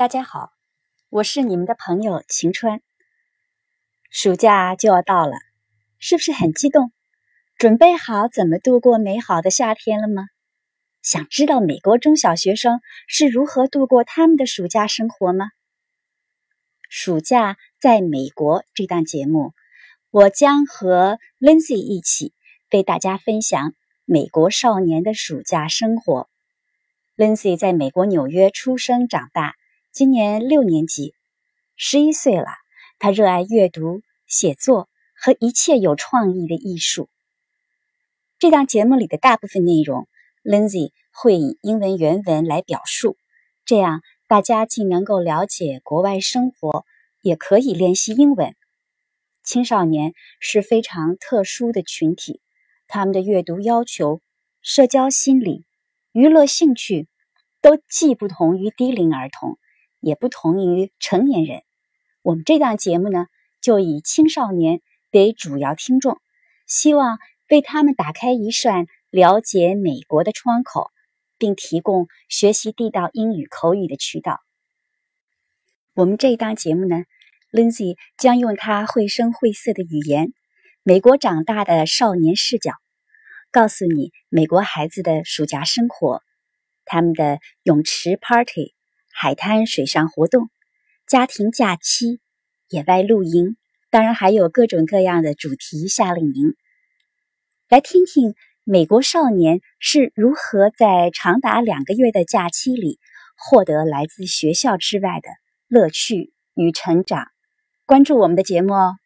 大家好，我是你们的朋友晴川。暑假就要到了，是不是很激动？准备好怎么度过美好的夏天了吗？想知道美国中小学生是如何度过他们的暑假生活吗？暑假在美国这档节目，我将和 Lindsay 一起为大家分享美国少年的暑假生活。Lindsay 在美国纽约出生长大，今年六年级，十一岁了。他热爱阅读、写作和一切有创意的艺术。这档节目里的大部分内容，Lindsay 会以英文原文来表述，这样大家既能够了解国外生活，也可以练习英文。青少年是非常特殊的群体，他们的阅读要求、社交心理、娱乐兴趣都既不同于低龄儿童，也不同于成年人。我们这档节目呢，就以青少年为主要听众，希望为他们打开一扇了解美国的窗口，并提供学习地道英语口语的渠道。我们这一档节目呢，Lindsay 将用他绘声绘色的语言，美国长大的少年视角，告诉你美国孩子的暑假生活，他们的泳池 party、海滩水上活动。家庭假期、野外露营，当然还有各种各样的主题夏令营。来听听美国少年是如何在长达两个月的假期里获得来自学校之外的乐趣与成长。关注我们的节目哦。